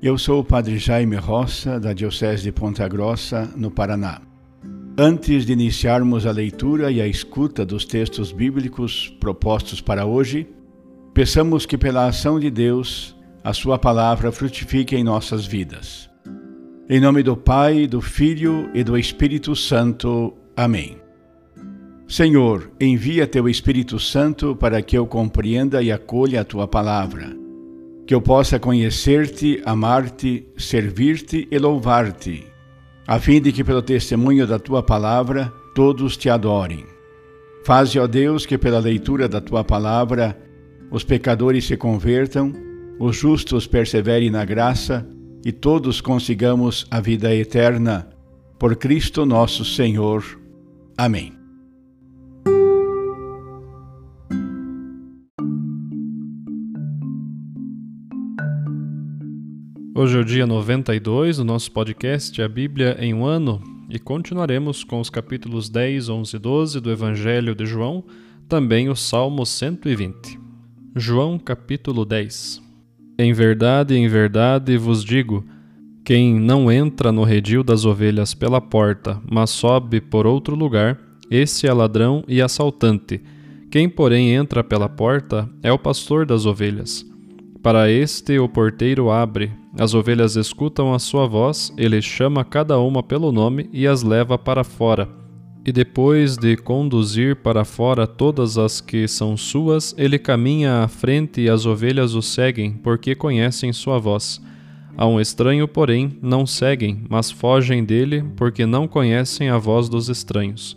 eu sou o Padre Jaime Roça, da Diocese de Ponta Grossa, no Paraná. Antes de iniciarmos a leitura e a escuta dos textos bíblicos propostos para hoje, peçamos que, pela ação de Deus, a Sua palavra frutifique em nossas vidas. Em nome do Pai, do Filho e do Espírito Santo. Amém. Senhor, envia Teu Espírito Santo para que eu compreenda e acolha a Tua palavra que eu possa conhecer-te, amar-te, servir-te e louvar-te, a fim de que, pelo testemunho da tua palavra, todos te adorem. Faze, ó Deus, que pela leitura da tua palavra os pecadores se convertam, os justos perseverem na graça e todos consigamos a vida eterna. Por Cristo nosso Senhor. Amém. Hoje é o dia 92 do nosso podcast A Bíblia em um Ano e continuaremos com os capítulos 10, 11 e 12 do Evangelho de João, também o Salmo 120. João capítulo 10 Em verdade, em verdade vos digo, quem não entra no redil das ovelhas pela porta, mas sobe por outro lugar, esse é ladrão e assaltante. Quem, porém, entra pela porta é o pastor das ovelhas. Para este o porteiro abre, as ovelhas escutam a sua voz, ele chama cada uma pelo nome e as leva para fora. E depois de conduzir para fora todas as que são suas, ele caminha à frente e as ovelhas o seguem, porque conhecem sua voz. A um estranho, porém, não seguem, mas fogem dele, porque não conhecem a voz dos estranhos.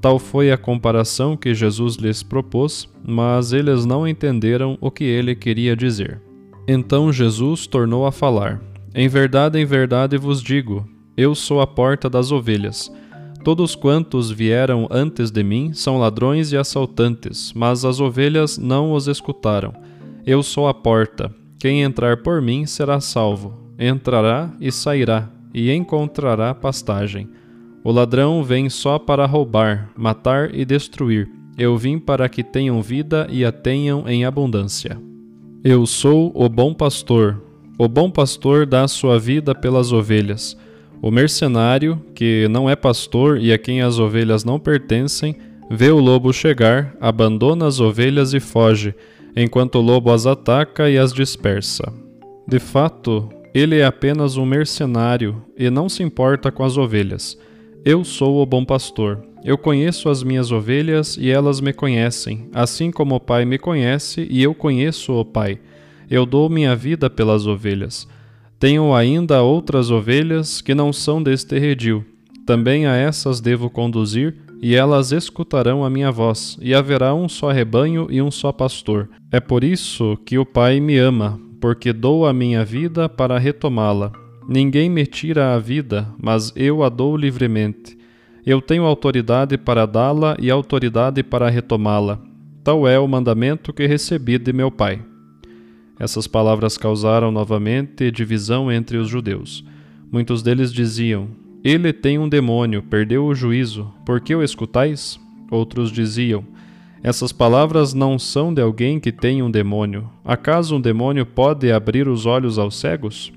Tal foi a comparação que Jesus lhes propôs, mas eles não entenderam o que ele queria dizer. Então Jesus tornou a falar: Em verdade, em verdade vos digo: eu sou a porta das ovelhas. Todos quantos vieram antes de mim são ladrões e assaltantes, mas as ovelhas não os escutaram. Eu sou a porta. Quem entrar por mim será salvo. Entrará e sairá, e encontrará pastagem. O ladrão vem só para roubar, matar e destruir. Eu vim para que tenham vida e a tenham em abundância. Eu sou o bom pastor. O bom pastor dá sua vida pelas ovelhas. O mercenário, que não é pastor e a quem as ovelhas não pertencem, vê o lobo chegar, abandona as ovelhas e foge, enquanto o lobo as ataca e as dispersa. De fato, ele é apenas um mercenário e não se importa com as ovelhas. Eu sou o bom pastor. Eu conheço as minhas ovelhas e elas me conhecem, assim como o Pai me conhece e eu conheço o Pai. Eu dou minha vida pelas ovelhas. Tenho ainda outras ovelhas que não são deste redil. Também a essas devo conduzir, e elas escutarão a minha voz, e haverá um só rebanho e um só pastor. É por isso que o Pai me ama, porque dou a minha vida para retomá-la. Ninguém me tira a vida, mas eu a dou livremente. Eu tenho autoridade para dá-la e autoridade para retomá-la. Tal é o mandamento que recebi de meu Pai. Essas palavras causaram novamente divisão entre os judeus. Muitos deles diziam: Ele tem um demônio, perdeu o juízo, por que o escutais? Outros diziam: Essas palavras não são de alguém que tem um demônio. Acaso um demônio pode abrir os olhos aos cegos?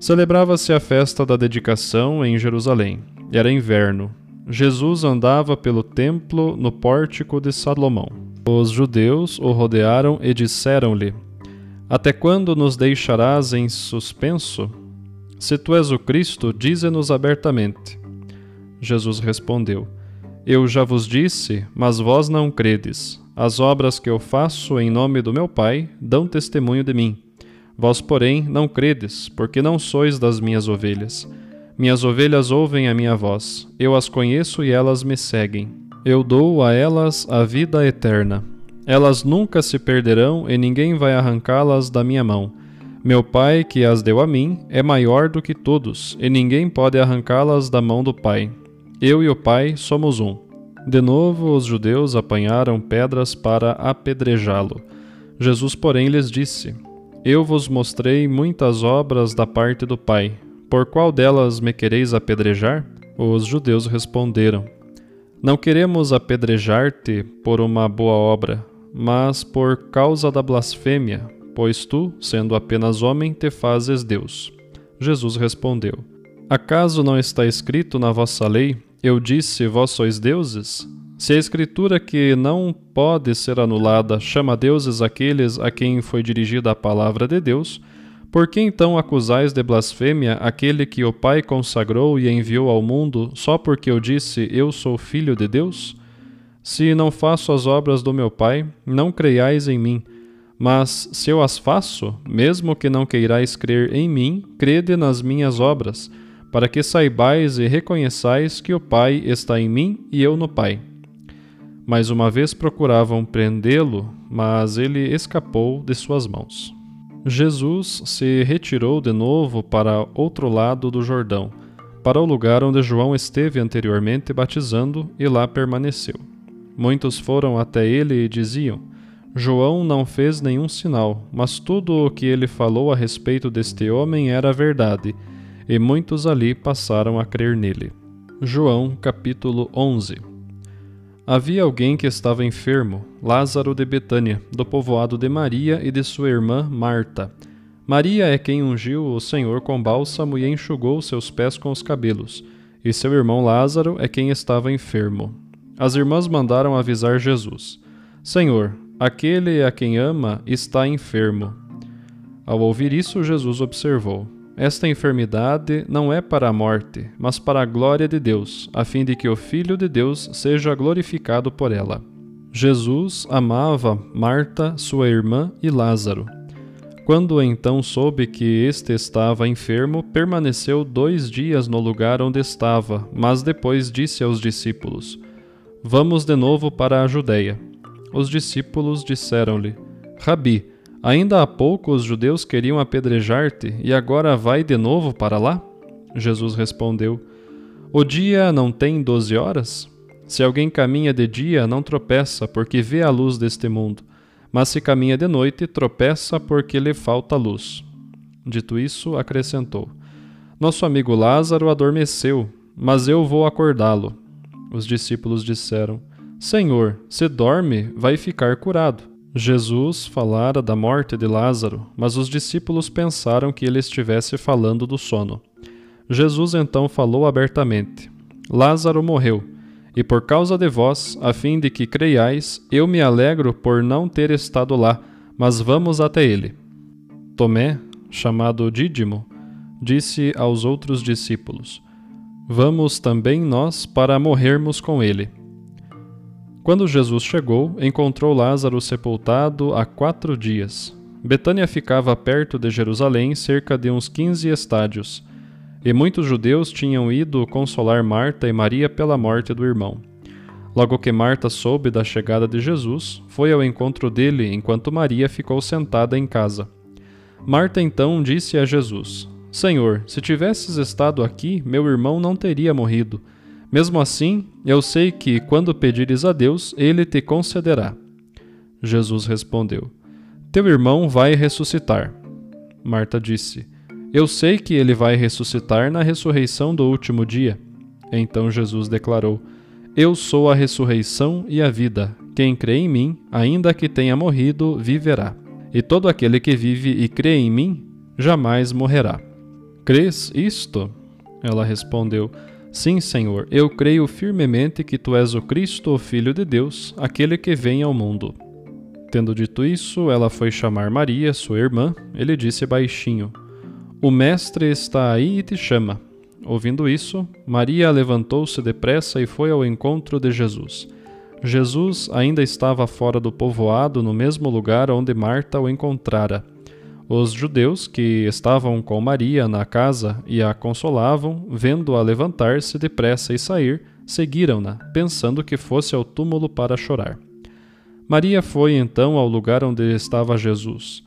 Celebrava-se a festa da dedicação em Jerusalém. Era inverno. Jesus andava pelo templo no pórtico de Salomão. Os judeus o rodearam e disseram-lhe: Até quando nos deixarás em suspenso? Se tu és o Cristo, dize-nos abertamente. Jesus respondeu: Eu já vos disse, mas vós não credes. As obras que eu faço em nome do meu Pai dão testemunho de mim. Vós, porém, não credes, porque não sois das minhas ovelhas. Minhas ovelhas ouvem a minha voz, eu as conheço e elas me seguem. Eu dou a elas a vida eterna. Elas nunca se perderão e ninguém vai arrancá-las da minha mão. Meu Pai, que as deu a mim, é maior do que todos, e ninguém pode arrancá-las da mão do Pai. Eu e o Pai somos um. De novo, os judeus apanharam pedras para apedrejá-lo. Jesus, porém, lhes disse: Eu vos mostrei muitas obras da parte do Pai. Por qual delas me quereis apedrejar? Os judeus responderam: Não queremos apedrejar-te por uma boa obra, mas por causa da blasfêmia, pois tu, sendo apenas homem, te fazes Deus. Jesus respondeu: Acaso não está escrito na vossa lei: Eu disse, vós sois deuses? Se a escritura que não pode ser anulada chama deuses aqueles a quem foi dirigida a palavra de Deus, por que então acusais de blasfêmia aquele que o Pai consagrou e enviou ao mundo só porque eu disse eu sou filho de Deus? Se não faço as obras do meu Pai, não creiais em mim. Mas se eu as faço, mesmo que não queirais crer em mim, crede nas minhas obras, para que saibais e reconheçais que o Pai está em mim e eu no Pai. Mais uma vez procuravam prendê-lo, mas ele escapou de suas mãos. Jesus se retirou de novo para outro lado do Jordão, para o lugar onde João esteve anteriormente batizando, e lá permaneceu. Muitos foram até ele e diziam: João não fez nenhum sinal, mas tudo o que ele falou a respeito deste homem era verdade, e muitos ali passaram a crer nele. João capítulo 11 Havia alguém que estava enfermo, Lázaro de Betânia, do povoado de Maria e de sua irmã Marta. Maria é quem ungiu o Senhor com bálsamo e enxugou seus pés com os cabelos, e seu irmão Lázaro é quem estava enfermo. As irmãs mandaram avisar Jesus: Senhor, aquele a quem ama está enfermo. Ao ouvir isso, Jesus observou: esta enfermidade não é para a morte, mas para a glória de Deus, a fim de que o Filho de Deus seja glorificado por ela. Jesus amava Marta, sua irmã e Lázaro. Quando então soube que este estava enfermo, permaneceu dois dias no lugar onde estava, mas depois disse aos discípulos: Vamos de novo para a Judéia. Os discípulos disseram-lhe: Rabi, Ainda há pouco os judeus queriam apedrejar-te e agora vai de novo para lá? Jesus respondeu: O dia não tem doze horas? Se alguém caminha de dia, não tropeça, porque vê a luz deste mundo. Mas se caminha de noite, tropeça, porque lhe falta luz. Dito isso, acrescentou: Nosso amigo Lázaro adormeceu, mas eu vou acordá-lo. Os discípulos disseram: Senhor, se dorme, vai ficar curado. Jesus falara da morte de Lázaro, mas os discípulos pensaram que ele estivesse falando do sono. Jesus então falou abertamente: Lázaro morreu, e por causa de vós, a fim de que creiais, eu me alegro por não ter estado lá, mas vamos até ele. Tomé, chamado Dídimo, disse aos outros discípulos: Vamos também nós para morrermos com ele. Quando Jesus chegou, encontrou Lázaro sepultado há quatro dias. Betânia ficava perto de Jerusalém, cerca de uns quinze estádios, e muitos judeus tinham ido consolar Marta e Maria pela morte do irmão. Logo que Marta soube da chegada de Jesus, foi ao encontro dele enquanto Maria ficou sentada em casa. Marta então disse a Jesus: Senhor, se tivesses estado aqui, meu irmão não teria morrido. Mesmo assim, eu sei que, quando pedires a Deus, ele te concederá. Jesus respondeu: Teu irmão vai ressuscitar. Marta disse: Eu sei que ele vai ressuscitar na ressurreição do último dia. Então Jesus declarou: Eu sou a ressurreição e a vida. Quem crê em mim, ainda que tenha morrido, viverá. E todo aquele que vive e crê em mim, jamais morrerá. Crês isto? Ela respondeu: Sim, Senhor, eu creio firmemente que tu és o Cristo, o Filho de Deus, aquele que vem ao mundo. Tendo dito isso, ela foi chamar Maria, sua irmã. Ele disse baixinho: O Mestre está aí e te chama. Ouvindo isso, Maria levantou-se depressa e foi ao encontro de Jesus. Jesus ainda estava fora do povoado, no mesmo lugar onde Marta o encontrara. Os judeus que estavam com Maria na casa e a consolavam, vendo-a levantar-se depressa e sair, seguiram-na, pensando que fosse ao túmulo para chorar. Maria foi então ao lugar onde estava Jesus.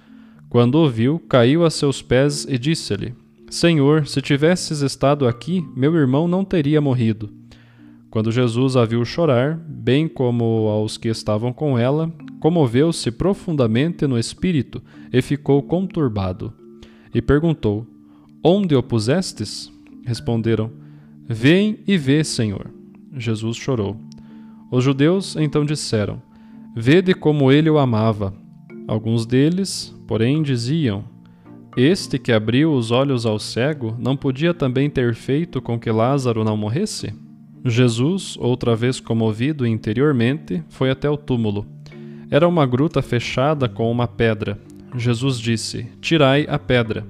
Quando o viu, caiu a seus pés e disse-lhe: Senhor, se tivesses estado aqui, meu irmão não teria morrido. Quando Jesus a viu chorar, bem como aos que estavam com ela, comoveu-se profundamente no espírito e ficou conturbado. E perguntou: Onde o pusestes? Responderam: Vem e vê, Senhor. Jesus chorou. Os judeus então disseram: Vede como ele o amava. Alguns deles, porém, diziam: Este que abriu os olhos ao cego não podia também ter feito com que Lázaro não morresse? Jesus, outra vez comovido interiormente, foi até o túmulo. Era uma gruta fechada com uma pedra. Jesus disse: Tirai a pedra.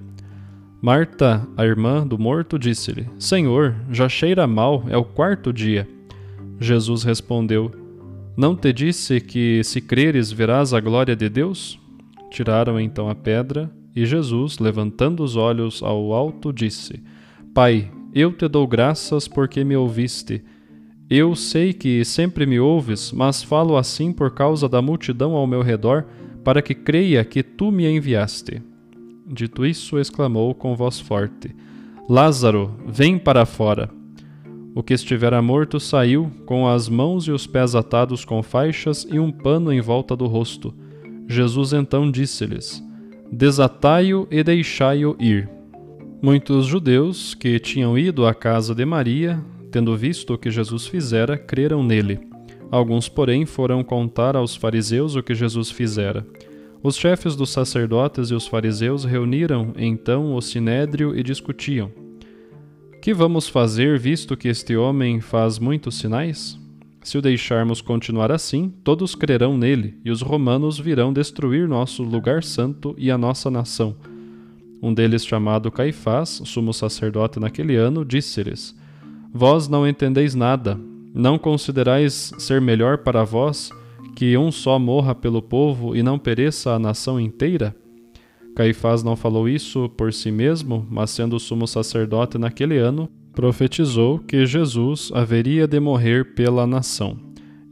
Marta, a irmã do morto, disse-lhe: Senhor, já cheira mal, é o quarto dia. Jesus respondeu: Não te disse que, se creres, verás a glória de Deus? Tiraram então a pedra, e Jesus, levantando os olhos ao alto, disse: Pai, eu te dou graças porque me ouviste. Eu sei que sempre me ouves, mas falo assim por causa da multidão ao meu redor, para que creia que tu me enviaste. Dito isso, exclamou com voz forte: Lázaro, vem para fora. O que estivera morto saiu, com as mãos e os pés atados com faixas e um pano em volta do rosto. Jesus então disse-lhes: Desatai-o e deixai-o ir. Muitos judeus que tinham ido à casa de Maria, tendo visto o que Jesus fizera, creram nele. Alguns, porém, foram contar aos fariseus o que Jesus fizera. Os chefes dos sacerdotes e os fariseus reuniram então o sinédrio e discutiam: Que vamos fazer, visto que este homem faz muitos sinais? Se o deixarmos continuar assim, todos crerão nele, e os romanos virão destruir nosso lugar santo e a nossa nação. Um deles, chamado Caifás, sumo sacerdote naquele ano, disse-lhes: Vós não entendeis nada, não considerais ser melhor para vós que um só morra pelo povo e não pereça a nação inteira? Caifás não falou isso por si mesmo, mas sendo sumo sacerdote naquele ano, profetizou que Jesus haveria de morrer pela nação.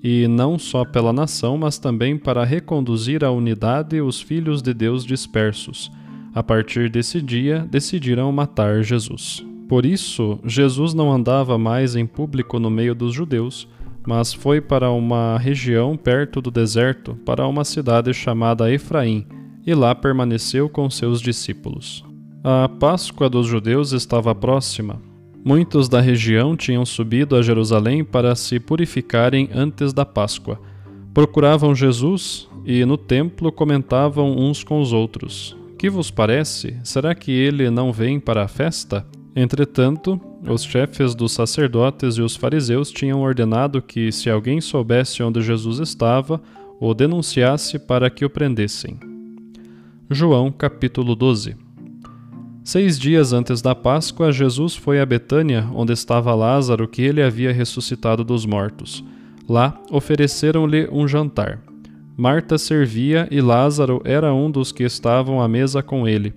E não só pela nação, mas também para reconduzir à unidade os filhos de Deus dispersos a partir desse dia, decidiram matar Jesus. Por isso, Jesus não andava mais em público no meio dos judeus, mas foi para uma região perto do deserto, para uma cidade chamada Efraim, e lá permaneceu com seus discípulos. A Páscoa dos judeus estava próxima. Muitos da região tinham subido a Jerusalém para se purificarem antes da Páscoa. Procuravam Jesus e no templo comentavam uns com os outros: que vos parece? Será que ele não vem para a festa? Entretanto, os chefes dos sacerdotes e os fariseus tinham ordenado que, se alguém soubesse onde Jesus estava, o denunciasse para que o prendessem. João capítulo 12 Seis dias antes da Páscoa, Jesus foi a Betânia, onde estava Lázaro, que ele havia ressuscitado dos mortos. Lá ofereceram-lhe um jantar. Marta servia e Lázaro era um dos que estavam à mesa com ele.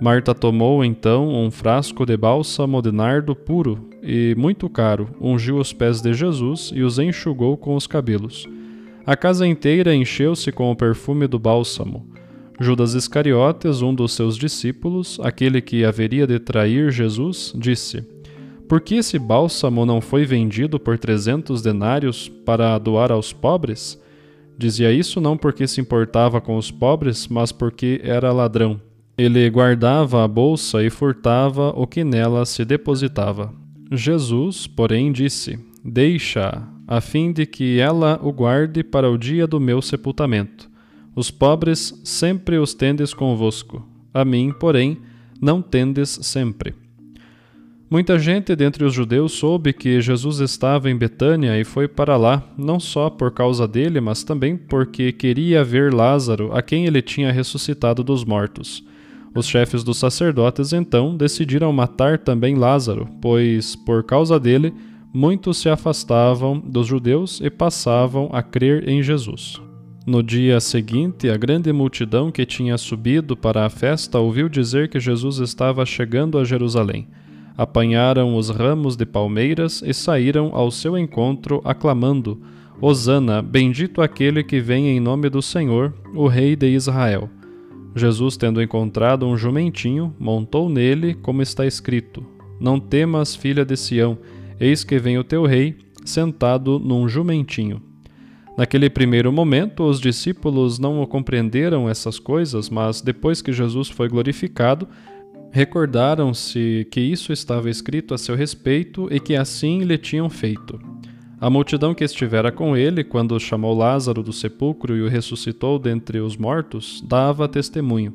Marta tomou então um frasco de bálsamo de nardo puro e muito caro, ungiu os pés de Jesus e os enxugou com os cabelos. A casa inteira encheu-se com o perfume do bálsamo. Judas Iscariotes, um dos seus discípulos, aquele que haveria de trair Jesus, disse: Por que esse bálsamo não foi vendido por trezentos denários para doar aos pobres? Dizia isso não porque se importava com os pobres, mas porque era ladrão. Ele guardava a bolsa e furtava o que nela se depositava. Jesus, porém, disse: Deixa-a, a fim de que ela o guarde para o dia do meu sepultamento. Os pobres sempre os tendes convosco, a mim, porém, não tendes sempre. Muita gente dentre os judeus soube que Jesus estava em Betânia e foi para lá, não só por causa dele, mas também porque queria ver Lázaro, a quem ele tinha ressuscitado dos mortos. Os chefes dos sacerdotes então decidiram matar também Lázaro, pois, por causa dele, muitos se afastavam dos judeus e passavam a crer em Jesus. No dia seguinte, a grande multidão que tinha subido para a festa ouviu dizer que Jesus estava chegando a Jerusalém apanharam os ramos de palmeiras e saíram ao seu encontro, aclamando: Hosana, bendito aquele que vem em nome do Senhor, o Rei de Israel. Jesus, tendo encontrado um jumentinho, montou nele, como está escrito: Não temas, filha de Sião, eis que vem o teu rei, sentado num jumentinho. Naquele primeiro momento, os discípulos não compreenderam essas coisas, mas depois que Jesus foi glorificado, Recordaram-se que isso estava escrito a seu respeito e que assim lhe tinham feito. A multidão que estivera com ele, quando chamou Lázaro do sepulcro e o ressuscitou dentre os mortos, dava testemunho.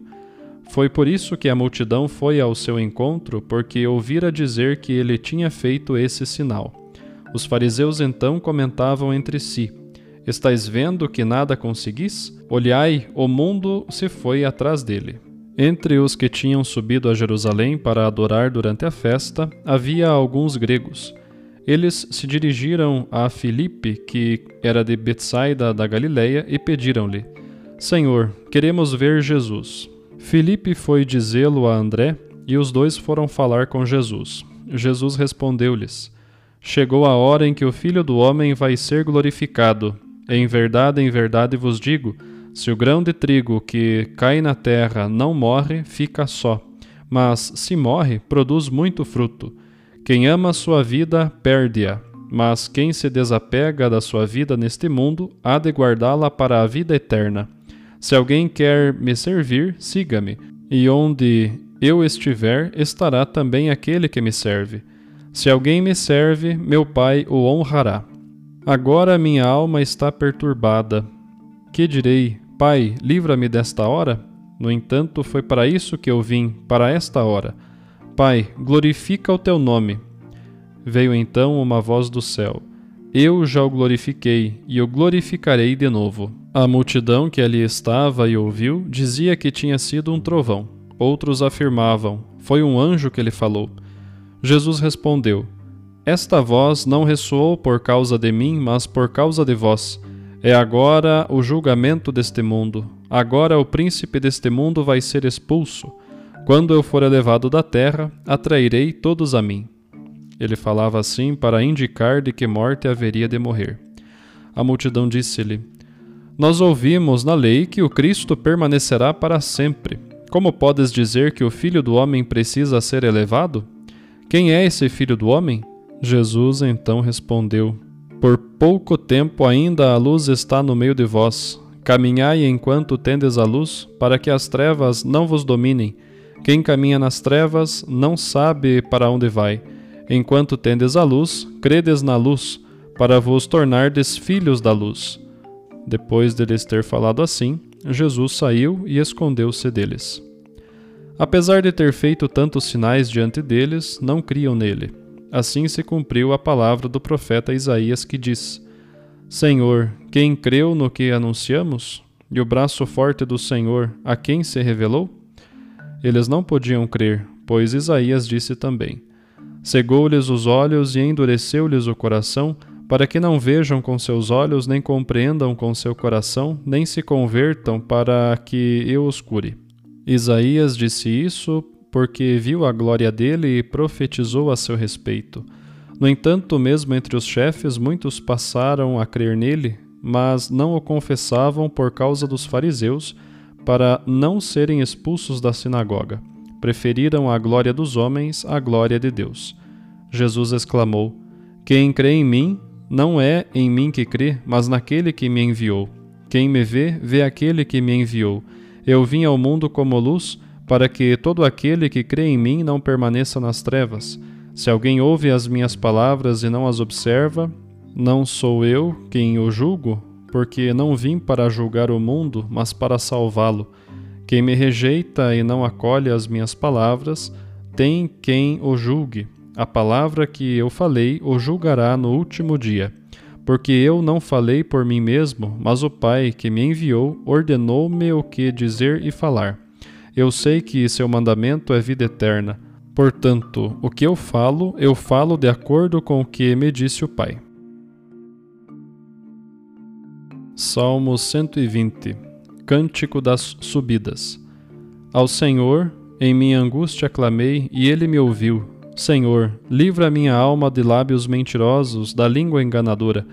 Foi por isso que a multidão foi ao seu encontro, porque ouvira dizer que ele tinha feito esse sinal. Os fariseus então comentavam entre si: Estais vendo que nada conseguis? Olhai, o mundo se foi atrás dele. Entre os que tinham subido a Jerusalém para adorar durante a festa, havia alguns gregos. Eles se dirigiram a Filipe, que era de Betsaida da Galileia, e pediram-lhe: Senhor, queremos ver Jesus. Filipe foi dizê-lo a André, e os dois foram falar com Jesus. Jesus respondeu-lhes: Chegou a hora em que o Filho do homem vai ser glorificado. Em verdade, em verdade vos digo, se o grão de trigo que cai na terra não morre, fica só, mas se morre, produz muito fruto. Quem ama sua vida, perde-a, mas quem se desapega da sua vida neste mundo, há de guardá-la para a vida eterna. Se alguém quer me servir, siga-me, e onde eu estiver, estará também aquele que me serve. Se alguém me serve, meu Pai o honrará. Agora minha alma está perturbada. Que direi? Pai, livra-me desta hora? No entanto, foi para isso que eu vim, para esta hora. Pai, glorifica o teu nome. Veio então uma voz do céu. Eu já o glorifiquei, e o glorificarei de novo. A multidão que ali estava e ouviu dizia que tinha sido um trovão. Outros afirmavam: Foi um anjo que lhe falou. Jesus respondeu: Esta voz não ressoou por causa de mim, mas por causa de vós. É agora o julgamento deste mundo. Agora o príncipe deste mundo vai ser expulso. Quando eu for elevado da terra, atrairei todos a mim. Ele falava assim para indicar de que morte haveria de morrer. A multidão disse-lhe: Nós ouvimos na lei que o Cristo permanecerá para sempre. Como podes dizer que o filho do homem precisa ser elevado? Quem é esse filho do homem? Jesus então respondeu: por pouco tempo ainda a luz está no meio de vós. Caminhai enquanto tendes a luz, para que as trevas não vos dominem. Quem caminha nas trevas não sabe para onde vai. Enquanto tendes a luz, credes na luz, para vos tornardes filhos da luz. Depois de lhes ter falado assim, Jesus saiu e escondeu-se deles. Apesar de ter feito tantos sinais diante deles, não criam nele. Assim se cumpriu a palavra do profeta Isaías que diz: Senhor, quem creu no que anunciamos? E o braço forte do Senhor, a quem se revelou? Eles não podiam crer, pois Isaías disse também: Cegou-lhes os olhos e endureceu-lhes o coração, para que não vejam com seus olhos, nem compreendam com seu coração, nem se convertam, para que eu os cure. Isaías disse isso porque viu a glória dele e profetizou a seu respeito. No entanto, mesmo entre os chefes, muitos passaram a crer nele, mas não o confessavam por causa dos fariseus, para não serem expulsos da sinagoga. Preferiram a glória dos homens à glória de Deus. Jesus exclamou: Quem crê em mim, não é em mim que crê, mas naquele que me enviou. Quem me vê, vê aquele que me enviou. Eu vim ao mundo como luz, para que todo aquele que crê em mim não permaneça nas trevas. Se alguém ouve as minhas palavras e não as observa, não sou eu quem o julgo, porque não vim para julgar o mundo, mas para salvá-lo. Quem me rejeita e não acolhe as minhas palavras, tem quem o julgue. A palavra que eu falei o julgará no último dia. Porque eu não falei por mim mesmo, mas o Pai que me enviou ordenou-me o que dizer e falar. Eu sei que seu mandamento é vida eterna. Portanto, o que eu falo, eu falo de acordo com o que me disse o Pai. Salmo 120 Cântico das Subidas Ao Senhor, em minha angústia clamei, e ele me ouviu. Senhor, livra minha alma de lábios mentirosos, da língua enganadora.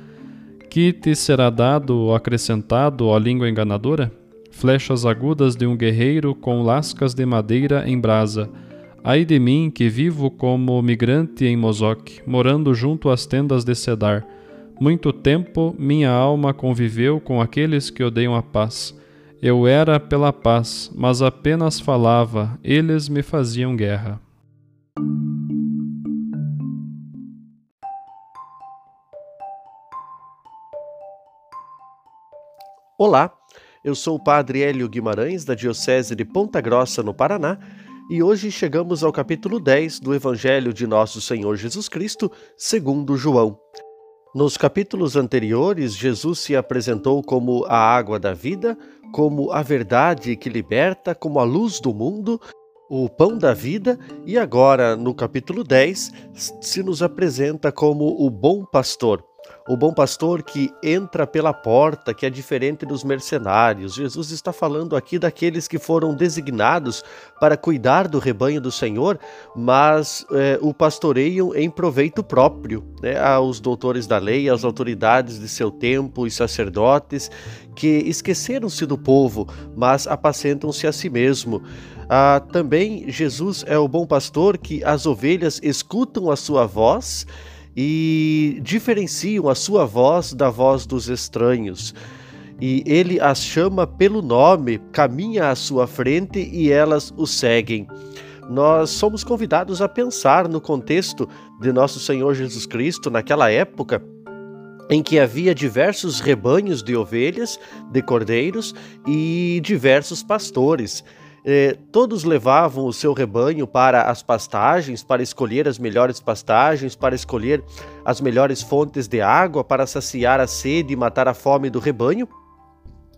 Que te será dado ou acrescentado, ó língua enganadora? Flechas agudas de um guerreiro com lascas de madeira em brasa. Ai de mim que vivo como migrante em Mozoque, morando junto às tendas de Cedar. Muito tempo minha alma conviveu com aqueles que odeiam a paz. Eu era pela paz, mas apenas falava, eles me faziam guerra. Olá, eu sou o Padre Hélio Guimarães, da Diocese de Ponta Grossa, no Paraná, e hoje chegamos ao capítulo 10 do Evangelho de Nosso Senhor Jesus Cristo, segundo João. Nos capítulos anteriores, Jesus se apresentou como a água da vida, como a verdade que liberta, como a luz do mundo, o pão da vida, e agora, no capítulo 10, se nos apresenta como o bom pastor o bom pastor que entra pela porta, que é diferente dos mercenários. Jesus está falando aqui daqueles que foram designados para cuidar do rebanho do Senhor, mas é, o pastoreiam em proveito próprio, né? aos doutores da lei, às autoridades de seu tempo e sacerdotes, que esqueceram-se do povo, mas apacentam-se a si mesmo. Ah, também Jesus é o bom pastor que as ovelhas escutam a sua voz e diferenciam a sua voz da voz dos estranhos. E ele as chama pelo nome, caminha à sua frente e elas o seguem. Nós somos convidados a pensar no contexto de nosso Senhor Jesus Cristo naquela época em que havia diversos rebanhos de ovelhas, de cordeiros e diversos pastores. Eh, todos levavam o seu rebanho para as pastagens, para escolher as melhores pastagens, para escolher as melhores fontes de água, para saciar a sede e matar a fome do rebanho.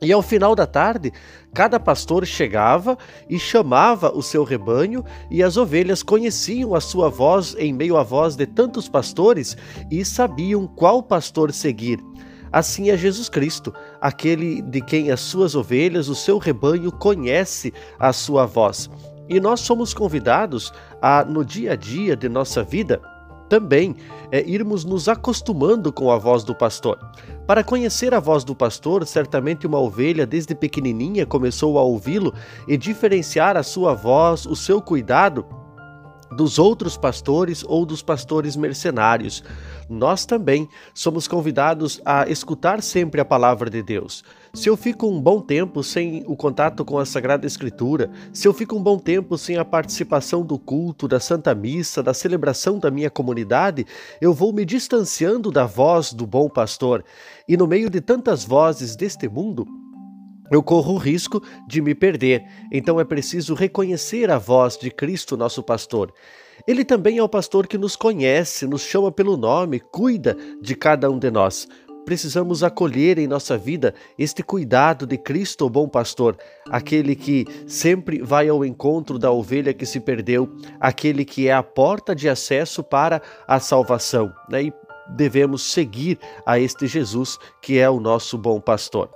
E ao final da tarde, cada pastor chegava e chamava o seu rebanho, e as ovelhas conheciam a sua voz em meio à voz de tantos pastores e sabiam qual pastor seguir. Assim é Jesus Cristo, aquele de quem as suas ovelhas, o seu rebanho, conhece a sua voz. E nós somos convidados a, no dia a dia de nossa vida, também é irmos nos acostumando com a voz do pastor. Para conhecer a voz do pastor, certamente uma ovelha desde pequenininha começou a ouvi-lo e diferenciar a sua voz, o seu cuidado dos outros pastores ou dos pastores mercenários. Nós também somos convidados a escutar sempre a palavra de Deus. Se eu fico um bom tempo sem o contato com a Sagrada Escritura, se eu fico um bom tempo sem a participação do culto, da Santa Missa, da celebração da minha comunidade, eu vou me distanciando da voz do bom pastor. E no meio de tantas vozes deste mundo, eu corro o risco de me perder. Então é preciso reconhecer a voz de Cristo, nosso pastor. Ele também é o pastor que nos conhece, nos chama pelo nome, cuida de cada um de nós. Precisamos acolher em nossa vida este cuidado de Cristo, o bom pastor, aquele que sempre vai ao encontro da ovelha que se perdeu, aquele que é a porta de acesso para a salvação. Né? E devemos seguir a este Jesus que é o nosso bom pastor.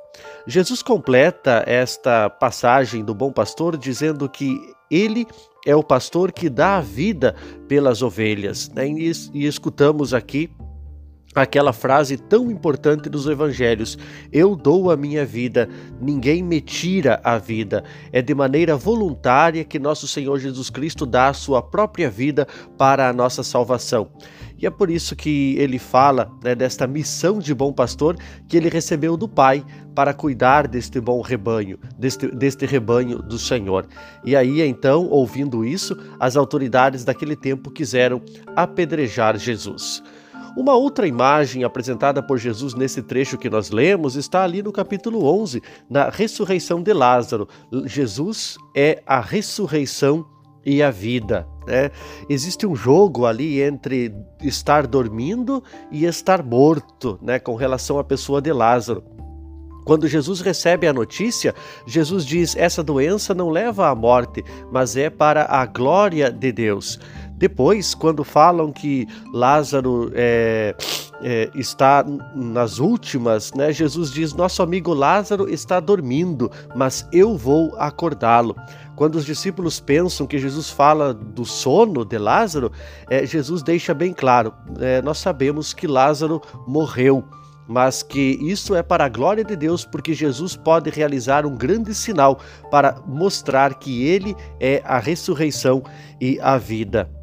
Jesus completa esta passagem do bom pastor dizendo que ele é o pastor que dá a vida pelas ovelhas. Né? E escutamos aqui aquela frase tão importante dos evangelhos: Eu dou a minha vida, ninguém me tira a vida. É de maneira voluntária que nosso Senhor Jesus Cristo dá a sua própria vida para a nossa salvação. E é por isso que ele fala né, desta missão de bom pastor que ele recebeu do Pai para cuidar deste bom rebanho, deste, deste rebanho do Senhor. E aí, então, ouvindo isso, as autoridades daquele tempo quiseram apedrejar Jesus. Uma outra imagem apresentada por Jesus nesse trecho que nós lemos está ali no capítulo 11, na ressurreição de Lázaro. Jesus é a ressurreição e a vida. Né? Existe um jogo ali entre estar dormindo e estar morto, né, com relação à pessoa de Lázaro. Quando Jesus recebe a notícia, Jesus diz: essa doença não leva à morte, mas é para a glória de Deus. Depois, quando falam que Lázaro é, é, está nas últimas, né, Jesus diz: Nosso amigo Lázaro está dormindo, mas eu vou acordá-lo. Quando os discípulos pensam que Jesus fala do sono de Lázaro, é, Jesus deixa bem claro: é, nós sabemos que Lázaro morreu mas que isso é para a glória de Deus, porque Jesus pode realizar um grande sinal para mostrar que ele é a ressurreição e a vida.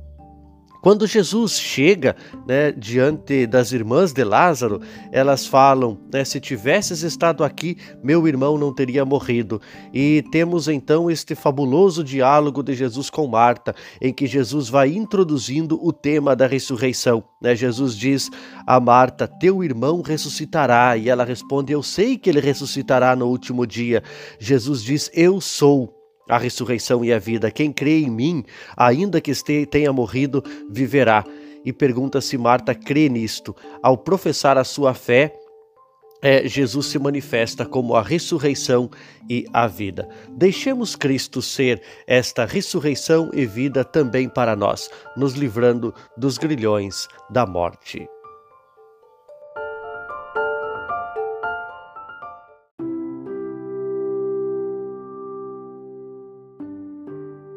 Quando Jesus chega né, diante das irmãs de Lázaro, elas falam: né, Se tivesses estado aqui, meu irmão não teria morrido. E temos então este fabuloso diálogo de Jesus com Marta, em que Jesus vai introduzindo o tema da ressurreição. Né? Jesus diz a Marta: Teu irmão ressuscitará. E ela responde: Eu sei que ele ressuscitará no último dia. Jesus diz: Eu sou a ressurreição e a vida. Quem crê em mim, ainda que tenha morrido, viverá. E pergunta se Marta crê nisto. Ao professar a sua fé, é, Jesus se manifesta como a ressurreição e a vida. Deixemos Cristo ser esta ressurreição e vida também para nós, nos livrando dos grilhões da morte.